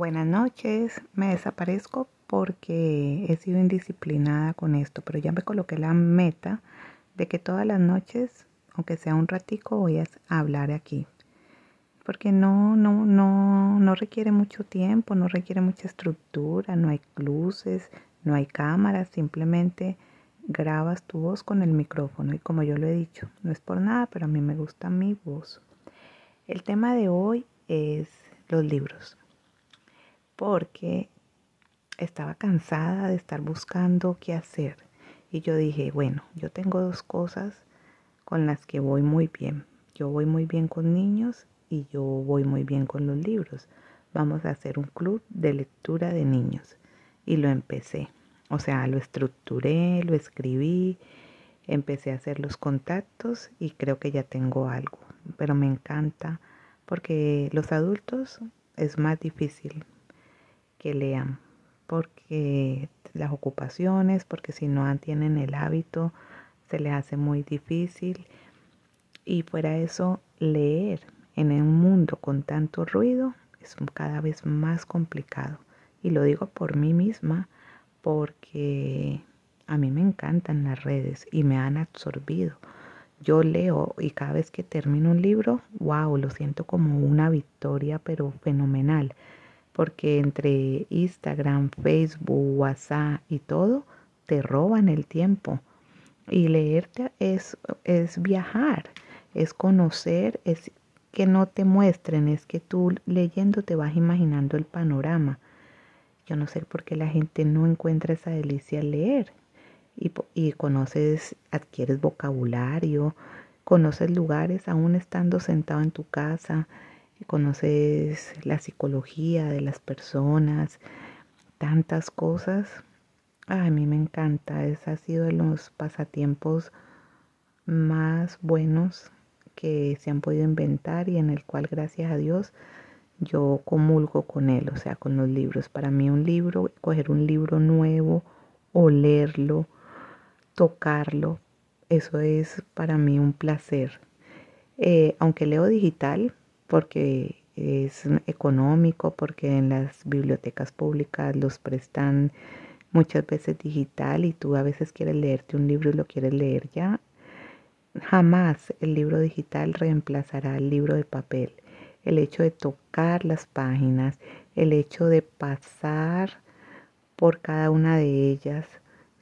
Buenas noches, me desaparezco porque he sido indisciplinada con esto, pero ya me coloqué la meta de que todas las noches, aunque sea un ratico, voy a hablar aquí. Porque no, no, no, no requiere mucho tiempo, no requiere mucha estructura, no hay luces, no hay cámaras, simplemente grabas tu voz con el micrófono y como yo lo he dicho, no es por nada, pero a mí me gusta mi voz. El tema de hoy es los libros porque estaba cansada de estar buscando qué hacer. Y yo dije, bueno, yo tengo dos cosas con las que voy muy bien. Yo voy muy bien con niños y yo voy muy bien con los libros. Vamos a hacer un club de lectura de niños. Y lo empecé. O sea, lo estructuré, lo escribí, empecé a hacer los contactos y creo que ya tengo algo. Pero me encanta porque los adultos es más difícil que lean, porque las ocupaciones, porque si no tienen el hábito, se les hace muy difícil. Y fuera eso, leer en un mundo con tanto ruido es cada vez más complicado. Y lo digo por mí misma, porque a mí me encantan las redes y me han absorbido. Yo leo y cada vez que termino un libro, wow, lo siento como una victoria, pero fenomenal porque entre Instagram, Facebook, WhatsApp y todo, te roban el tiempo. Y leerte es, es viajar, es conocer, es que no te muestren, es que tú leyendo te vas imaginando el panorama. Yo no sé por qué la gente no encuentra esa delicia al leer. Y, y conoces, adquieres vocabulario, conoces lugares aún estando sentado en tu casa, conoces la psicología de las personas, tantas cosas. a mí me encanta, ese ha sido de los pasatiempos más buenos que se han podido inventar y en el cual gracias a Dios yo comulgo con él, o sea, con los libros. Para mí un libro, coger un libro nuevo, olerlo, tocarlo, eso es para mí un placer. Eh, aunque leo digital, porque es económico, porque en las bibliotecas públicas los prestan muchas veces digital y tú a veces quieres leerte un libro y lo quieres leer ya. Jamás el libro digital reemplazará el libro de papel. El hecho de tocar las páginas, el hecho de pasar por cada una de ellas,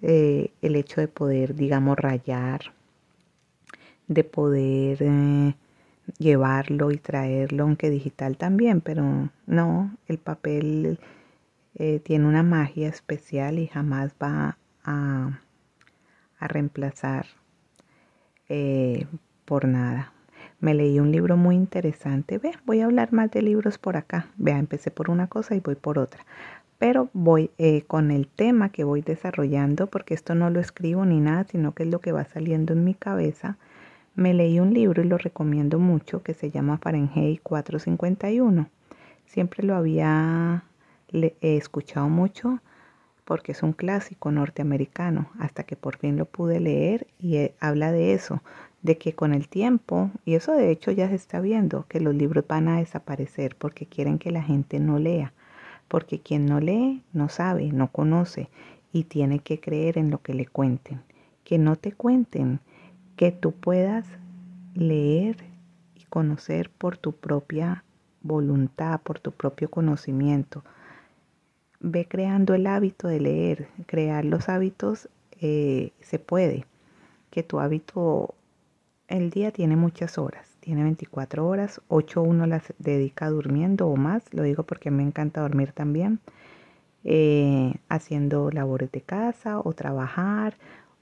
eh, el hecho de poder, digamos, rayar, de poder eh, llevarlo y traerlo, aunque digital también, pero no, el papel eh, tiene una magia especial y jamás va a, a reemplazar eh, por nada. Me leí un libro muy interesante. Ve, voy a hablar más de libros por acá. Vea, empecé por una cosa y voy por otra. Pero voy eh, con el tema que voy desarrollando, porque esto no lo escribo ni nada, sino que es lo que va saliendo en mi cabeza me leí un libro y lo recomiendo mucho que se llama Fahrenheit 451. Siempre lo había escuchado mucho porque es un clásico norteamericano, hasta que por fin lo pude leer y eh, habla de eso, de que con el tiempo, y eso de hecho ya se está viendo, que los libros van a desaparecer porque quieren que la gente no lea, porque quien no lee no sabe, no conoce y tiene que creer en lo que le cuenten. Que no te cuenten, que tú puedas leer y conocer por tu propia voluntad, por tu propio conocimiento. Ve creando el hábito de leer, crear los hábitos eh, se puede. Que tu hábito, el día tiene muchas horas, tiene 24 horas, 8 uno las dedica durmiendo o más, lo digo porque me encanta dormir también, eh, haciendo labores de casa o trabajar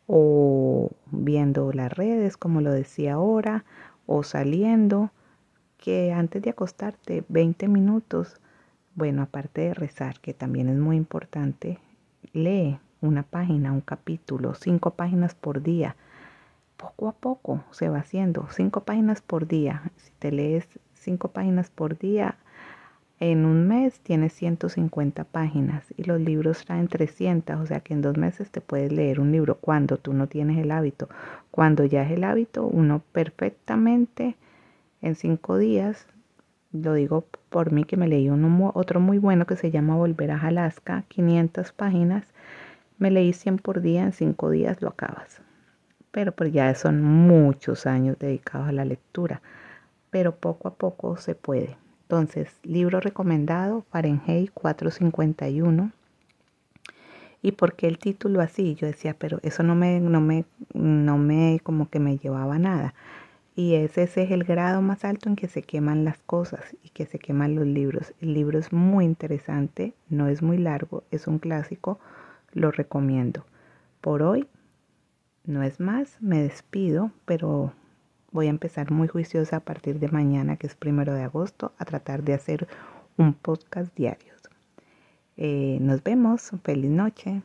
o las redes, como lo decía ahora, o saliendo, que antes de acostarte 20 minutos, bueno, aparte de rezar, que también es muy importante, lee una página, un capítulo, cinco páginas por día. Poco a poco se va haciendo, cinco páginas por día. Si te lees cinco páginas por día, en un mes tienes 150 páginas y los libros traen 300, o sea que en dos meses te puedes leer un libro cuando tú no tienes el hábito. Cuando ya es el hábito, uno perfectamente en cinco días lo digo por mí que me leí uno, otro muy bueno que se llama Volver a Alaska, 500 páginas. Me leí 100 por día, en 5 días lo acabas. Pero pues ya son muchos años dedicados a la lectura. Pero poco a poco se puede. Entonces, libro recomendado, Fahrenheit 451. ¿Y por qué el título así? Yo decía, pero eso no me, no me, no me, como que me llevaba nada. Y ese es el grado más alto en que se queman las cosas y que se queman los libros. El libro es muy interesante, no es muy largo, es un clásico, lo recomiendo. Por hoy no es más, me despido, pero voy a empezar muy juiciosa a partir de mañana, que es primero de agosto, a tratar de hacer un podcast diario. Eh, nos vemos, feliz noche.